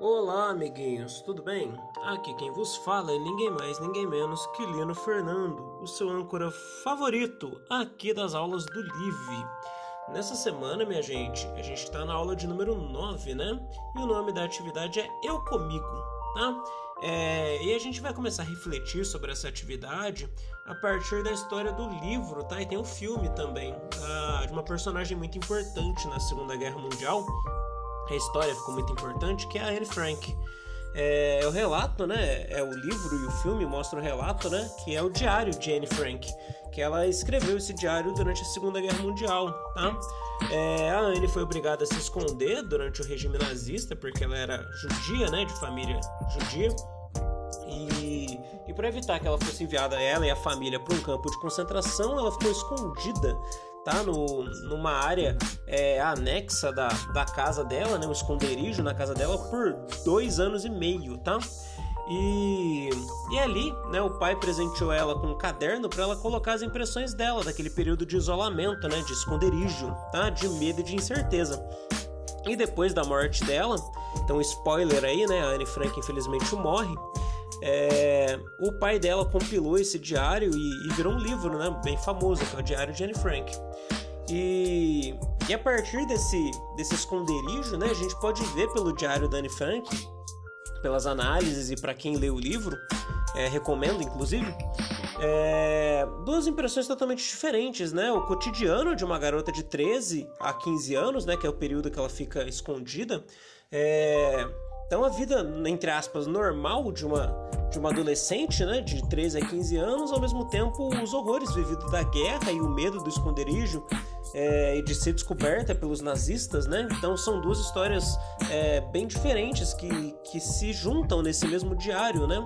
Olá, amiguinhos, tudo bem? Aqui quem vos fala é ninguém mais, ninguém menos que Lino Fernando, o seu âncora favorito aqui das aulas do Live. Nessa semana, minha gente, a gente está na aula de número 9, né? E o nome da atividade é Eu Comigo, tá? É, e a gente vai começar a refletir sobre essa atividade a partir da história do livro, tá? E tem um filme também, ah, de uma personagem muito importante na Segunda Guerra Mundial, a história ficou muito importante, que é a Anne Frank. É, o relato, né? É o livro e o filme mostram o relato, né? Que é o diário de Anne Frank, que ela escreveu esse diário durante a Segunda Guerra Mundial, tá? É, a Anne foi obrigada a se esconder durante o regime nazista, porque ela era judia, né? De família judia. E, e para evitar que ela fosse enviada, ela e a família, para um campo de concentração, ela ficou escondida tá no, numa área é, anexa da, da casa dela, né, um esconderijo na casa dela por dois anos e meio, tá? E, e ali, né, o pai presenteou ela com um caderno para ela colocar as impressões dela daquele período de isolamento, né, de esconderijo, tá? De medo e de incerteza. E depois da morte dela, então spoiler aí, né, a Anne Frank infelizmente morre. É, o pai dela compilou esse diário e, e, virou um livro, né, bem famoso, que é o Diário de Anne Frank. E, e a partir desse, desse esconderijo, né, a gente pode ver pelo diário da Anne Frank, pelas análises e para quem lê o livro, é, recomendo inclusive, é, duas impressões totalmente diferentes, né? O cotidiano de uma garota de 13 a 15 anos, né, que é o período que ela fica escondida, é, então a vida, entre aspas, normal de uma, de uma adolescente, né, de 13 a 15 anos, ao mesmo tempo os horrores vividos da guerra e o medo do esconderijo é, e de ser descoberta pelos nazistas, né? Então são duas histórias é, bem diferentes que, que se juntam nesse mesmo diário, né?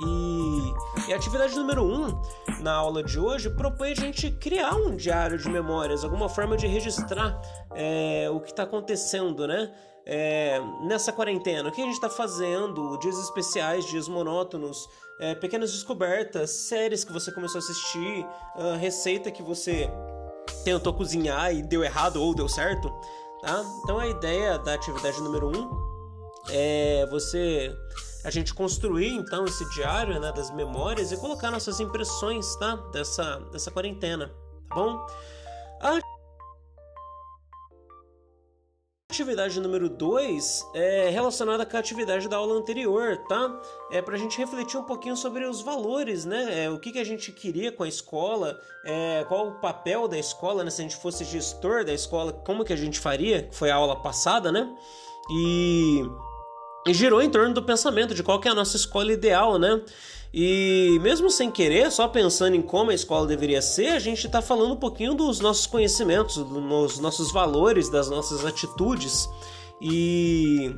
E, e, a atividade número 1 um, na aula de hoje propõe a gente criar um diário de memórias, alguma forma de registrar é, o que está acontecendo, né? é, nessa quarentena? O que a gente está fazendo? Dias especiais, dias monótonos, é, pequenas descobertas, séries que você começou a assistir, uh, receita que você tentou cozinhar e deu errado ou deu certo, tá? Então a ideia da atividade número 1 um é você a gente construir então esse diário né, das memórias e colocar nossas impressões tá? dessa, dessa quarentena, tá bom? A atividade número 2 é relacionada com a atividade da aula anterior, tá? É para a gente refletir um pouquinho sobre os valores, né? É, o que, que a gente queria com a escola, é, qual o papel da escola, né? Se a gente fosse gestor da escola, como que a gente faria? Foi a aula passada, né? E, e girou em torno do pensamento de qual é a nossa escola ideal, né? E mesmo sem querer, só pensando em como a escola deveria ser, a gente está falando um pouquinho dos nossos conhecimentos, dos nossos valores, das nossas atitudes e,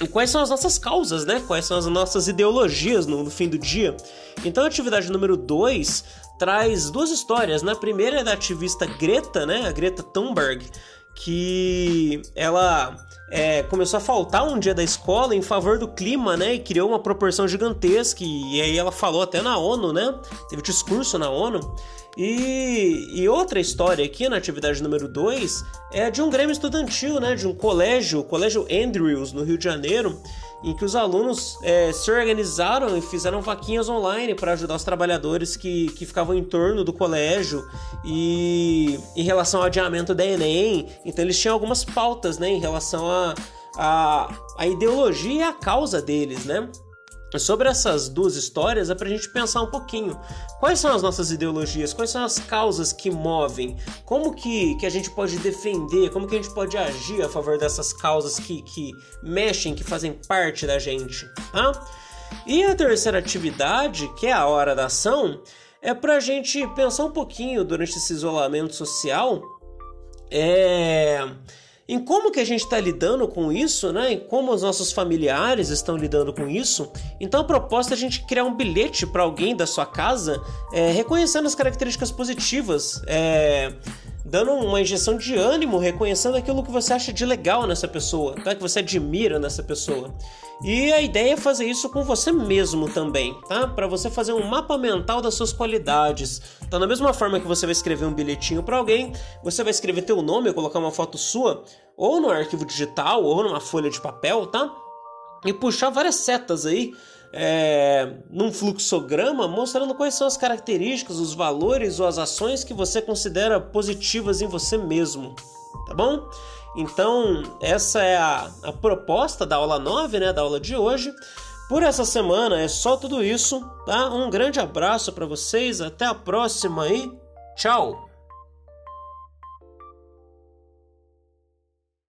e quais são as nossas causas, né? Quais são as nossas ideologias no, no fim do dia. Então a atividade número 2 traz duas histórias. Na né? primeira é da ativista Greta, né? A Greta Thunberg, que ela é, começou a faltar um dia da escola em favor do clima, né? E criou uma proporção gigantesca. E, aí ela falou até na ONU, né? Teve discurso na ONU. E, e outra história aqui na atividade número 2 é de um grêmio estudantil, né? De um colégio, o Colégio Andrews, no Rio de Janeiro, em que os alunos é, se organizaram e fizeram vaquinhas online para ajudar os trabalhadores que, que ficavam em torno do colégio e em relação ao adiamento da Enem. Então eles tinham algumas pautas né, em relação a, a, a ideologia e a causa deles, né? Sobre essas duas histórias é para a gente pensar um pouquinho. Quais são as nossas ideologias? Quais são as causas que movem? Como que, que a gente pode defender? Como que a gente pode agir a favor dessas causas que, que mexem, que fazem parte da gente? Tá? E a terceira atividade, que é a hora da ação, é para a gente pensar um pouquinho durante esse isolamento social. É em como que a gente está lidando com isso, né? Em como os nossos familiares estão lidando com isso. Então a proposta é a gente criar um bilhete para alguém da sua casa, é, reconhecendo as características positivas, é, dando uma injeção de ânimo, reconhecendo aquilo que você acha de legal nessa pessoa, tá? Que você admira nessa pessoa. E a ideia é fazer isso com você mesmo também, tá? Para você fazer um mapa mental das suas qualidades. Então, da mesma forma que você vai escrever um bilhetinho para alguém, você vai escrever teu nome, colocar uma foto sua, ou no arquivo digital, ou numa folha de papel, tá? e puxar várias setas aí é, num fluxograma mostrando quais são as características, os valores ou as ações que você considera positivas em você mesmo, tá bom? Então, essa é a, a proposta da aula 9, né, da aula de hoje. Por essa semana é só tudo isso, tá? Um grande abraço para vocês, até a próxima e tchau!